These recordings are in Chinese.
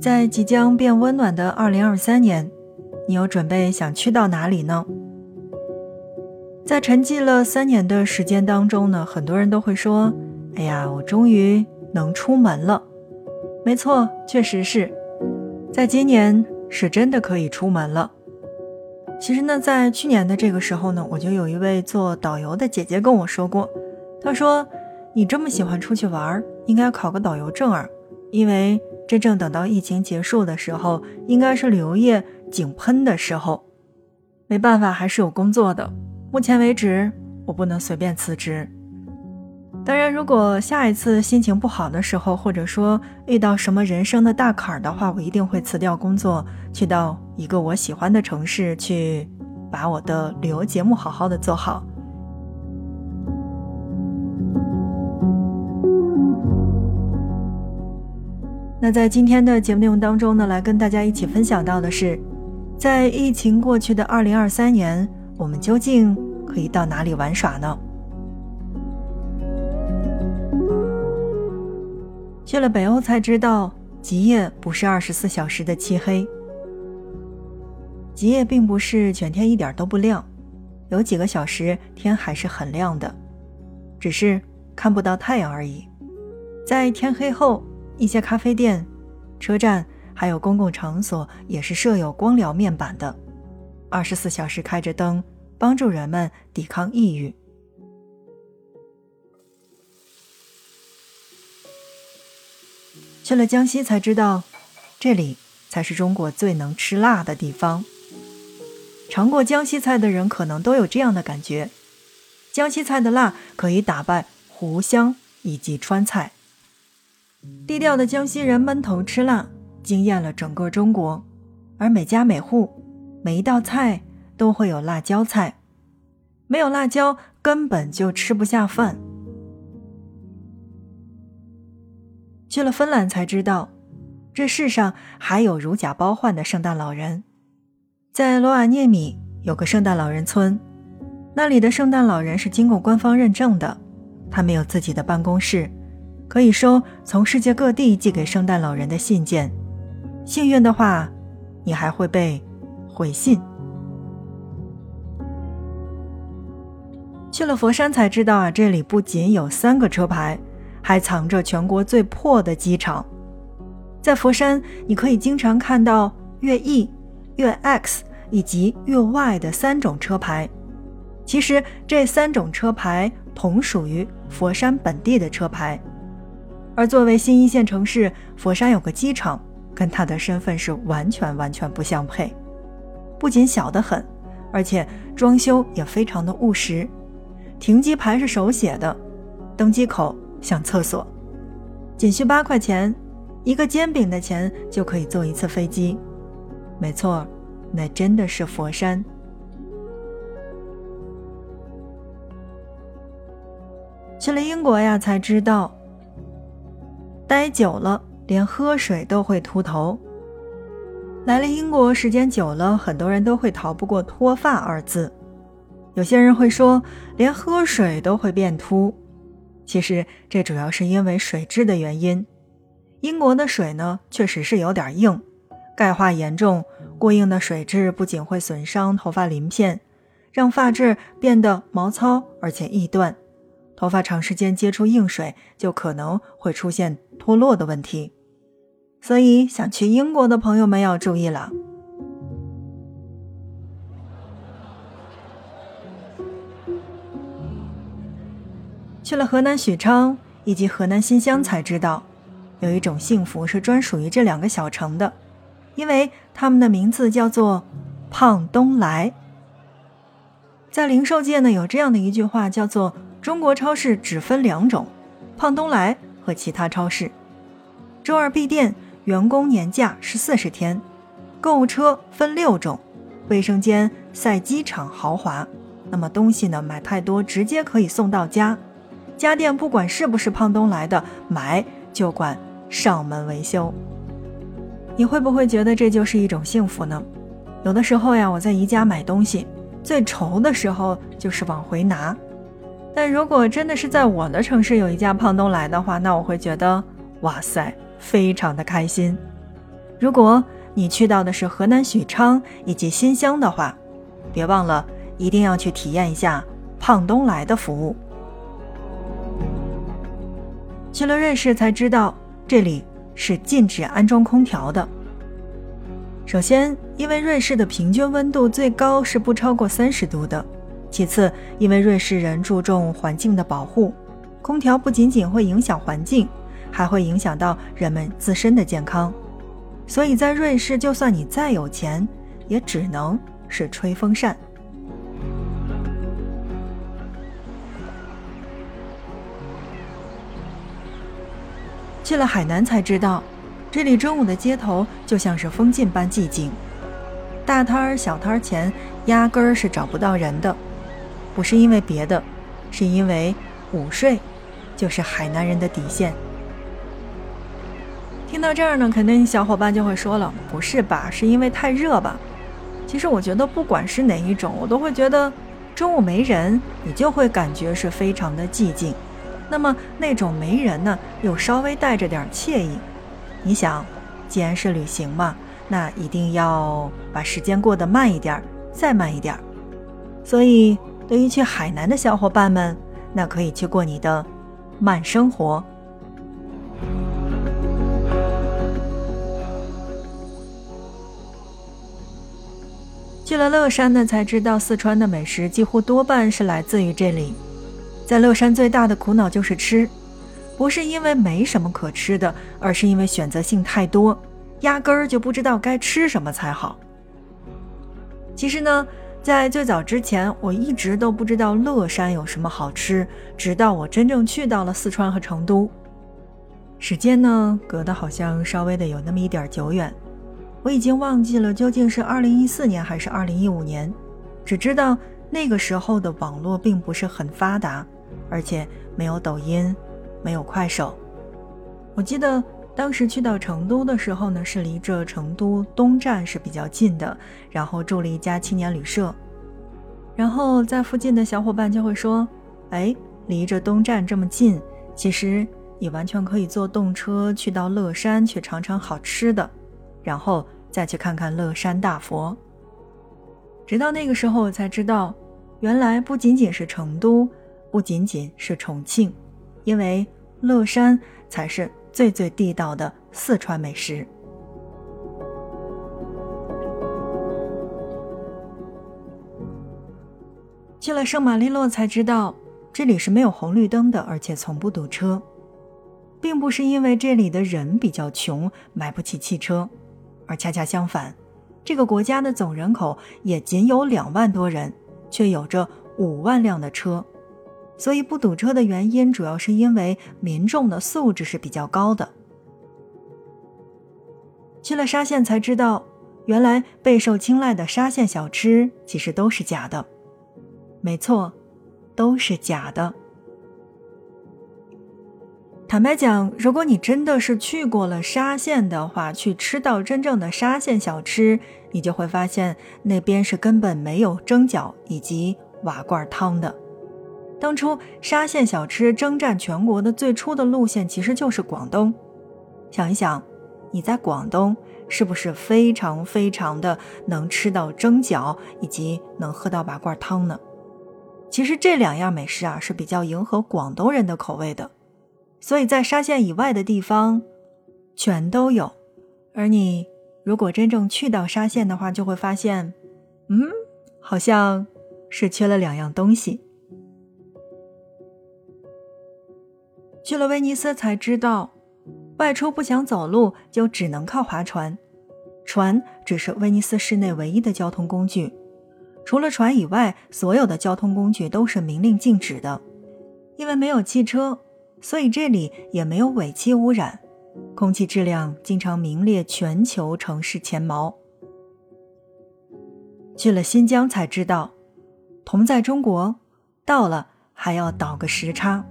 在即将变温暖的二零二三年，你有准备想去到哪里呢？在沉寂了三年的时间当中呢，很多人都会说：“哎呀，我终于能出门了。”没错，确实是在今年是真的可以出门了。其实呢，在去年的这个时候呢，我就有一位做导游的姐姐跟我说过，他说：“你这么喜欢出去玩，应该考个导游证儿，因为。”真正等到疫情结束的时候，应该是旅游业井喷的时候。没办法，还是有工作的。目前为止，我不能随便辞职。当然，如果下一次心情不好的时候，或者说遇到什么人生的大坎儿的话，我一定会辞掉工作，去到一个我喜欢的城市，去把我的旅游节目好好的做好。那在今天的节目内容当中呢，来跟大家一起分享到的是，在疫情过去的二零二三年，我们究竟可以到哪里玩耍呢？去了北欧才知道，极夜不是二十四小时的漆黑，极夜并不是全天一点都不亮，有几个小时天还是很亮的，只是看不到太阳而已。在天黑后。一些咖啡店、车站还有公共场所也是设有光疗面板的，二十四小时开着灯，帮助人们抵抗抑郁。去了江西才知道，这里才是中国最能吃辣的地方。尝过江西菜的人可能都有这样的感觉：江西菜的辣可以打败湖湘以及川菜。低调的江西人闷头吃辣，惊艳了整个中国。而每家每户，每一道菜都会有辣椒菜，没有辣椒根本就吃不下饭。去了芬兰才知道，这世上还有如假包换的圣诞老人。在罗瓦涅米有个圣诞老人村，那里的圣诞老人是经过官方认证的，他没有自己的办公室。可以收从世界各地寄给圣诞老人的信件，幸运的话，你还会被回信。去了佛山才知道啊，这里不仅有三个车牌，还藏着全国最破的机场。在佛山，你可以经常看到粤 E、粤 X 以及粤 Y 的三种车牌。其实这三种车牌同属于佛山本地的车牌。而作为新一线城市，佛山有个机场，跟它的身份是完全完全不相配。不仅小得很，而且装修也非常的务实。停机牌是手写的，登机口像厕所，仅需八块钱，一个煎饼的钱就可以坐一次飞机。没错，那真的是佛山。去了英国呀，才知道。待久了，连喝水都会秃头。来了英国时间久了，很多人都会逃不过“脱发”二字。有些人会说，连喝水都会变秃。其实这主要是因为水质的原因。英国的水呢，确实是有点硬，钙化严重。过硬的水质不仅会损伤头发鳞片，让发质变得毛糙，而且易断。头发长时间接触硬水，就可能会出现脱落的问题。所以，想去英国的朋友们要注意了。去了河南许昌以及河南新乡，才知道有一种幸福是专属于这两个小城的，因为他们的名字叫做“胖东来”。在零售界呢，有这样的一句话，叫做。中国超市只分两种，胖东来和其他超市。周二闭店，员工年假是四十天。购物车分六种，卫生间赛机场豪华。那么东西呢？买太多直接可以送到家。家电不管是不是胖东来的，买就管上门维修。你会不会觉得这就是一种幸福呢？有的时候呀，我在宜家买东西，最愁的时候就是往回拿。但如果真的是在我的城市有一家胖东来的话，那我会觉得哇塞，非常的开心。如果你去到的是河南许昌以及新乡的话，别忘了一定要去体验一下胖东来的服务。去了瑞士才知道，这里是禁止安装空调的。首先，因为瑞士的平均温度最高是不超过三十度的。其次，因为瑞士人注重环境的保护，空调不仅仅会影响环境，还会影响到人们自身的健康，所以在瑞士，就算你再有钱，也只能是吹风扇。去了海南才知道，这里中午的街头就像是封禁般寂静，大摊儿、小摊儿前压根儿是找不到人的。不是因为别的，是因为午睡就是海南人的底线。听到这儿呢，肯定小伙伴就会说了：“不是吧？是因为太热吧？”其实我觉得，不管是哪一种，我都会觉得中午没人，你就会感觉是非常的寂静。那么那种没人呢，又稍微带着点惬意。你想，既然是旅行嘛，那一定要把时间过得慢一点，再慢一点。所以。对于去海南的小伙伴们，那可以去过你的慢生活。去了乐山呢，才知道四川的美食几乎多半是来自于这里。在乐山最大的苦恼就是吃，不是因为没什么可吃的，而是因为选择性太多，压根儿就不知道该吃什么才好。其实呢。在最早之前，我一直都不知道乐山有什么好吃，直到我真正去到了四川和成都。时间呢，隔得好像稍微的有那么一点久远，我已经忘记了究竟是二零一四年还是二零一五年，只知道那个时候的网络并不是很发达，而且没有抖音，没有快手。我记得。当时去到成都的时候呢，是离着成都东站是比较近的，然后住了一家青年旅社，然后在附近的小伙伴就会说：“哎，离着东站这么近，其实你完全可以坐动车去到乐山去尝尝好吃的，然后再去看看乐山大佛。”直到那个时候我才知道，原来不仅仅是成都，不仅仅是重庆，因为乐山才是。最最地道的四川美食。去了圣马力诺才知道，这里是没有红绿灯的，而且从不堵车，并不是因为这里的人比较穷，买不起汽车，而恰恰相反，这个国家的总人口也仅有两万多人，却有着五万辆的车。所以不堵车的原因，主要是因为民众的素质是比较高的。去了沙县才知道，原来备受青睐的沙县小吃其实都是假的。没错，都是假的。坦白讲，如果你真的是去过了沙县的话，去吃到真正的沙县小吃，你就会发现那边是根本没有蒸饺以及瓦罐汤的。当初沙县小吃征战全国的最初的路线其实就是广东。想一想，你在广东是不是非常非常的能吃到蒸饺，以及能喝到瓦罐汤呢？其实这两样美食啊是比较迎合广东人的口味的，所以在沙县以外的地方全都有。而你如果真正去到沙县的话，就会发现，嗯，好像是缺了两样东西。去了威尼斯才知道，外出不想走路就只能靠划船。船只是威尼斯市内唯一的交通工具，除了船以外，所有的交通工具都是明令禁止的。因为没有汽车，所以这里也没有尾气污染，空气质量经常名列全球城市前茅。去了新疆才知道，同在中国，到了还要倒个时差。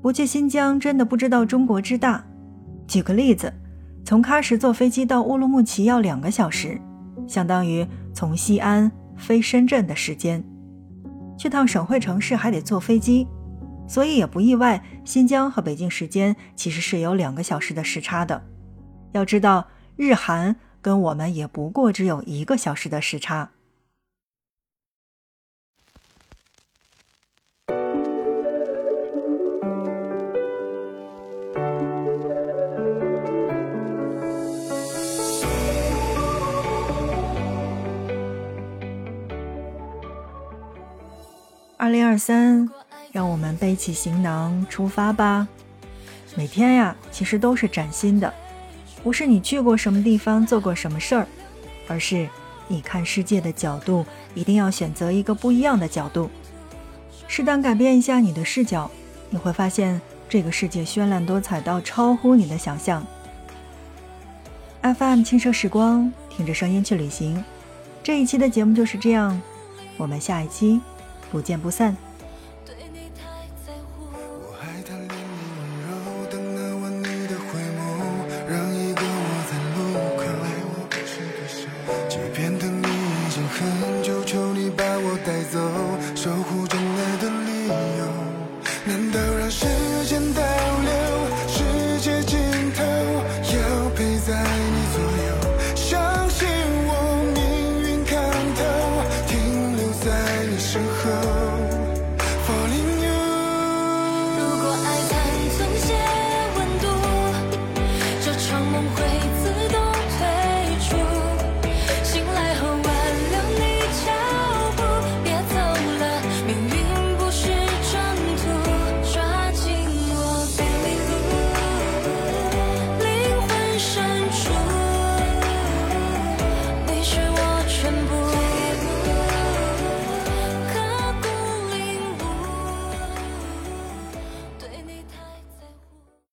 不去新疆，真的不知道中国之大。举个例子，从喀什坐飞机到乌鲁木齐要两个小时，相当于从西安飞深圳的时间。去趟省会城市还得坐飞机，所以也不意外，新疆和北京时间其实是有两个小时的时差的。要知道，日韩跟我们也不过只有一个小时的时差。二零二三，让我们背起行囊出发吧。每天呀，其实都是崭新的，不是你去过什么地方做过什么事儿，而是你看世界的角度一定要选择一个不一样的角度。适当改变一下你的视角，你会发现这个世界绚烂多彩到超乎你的想象。FM 轻奢时光，听着声音去旅行。这一期的节目就是这样，我们下一期。不见不散。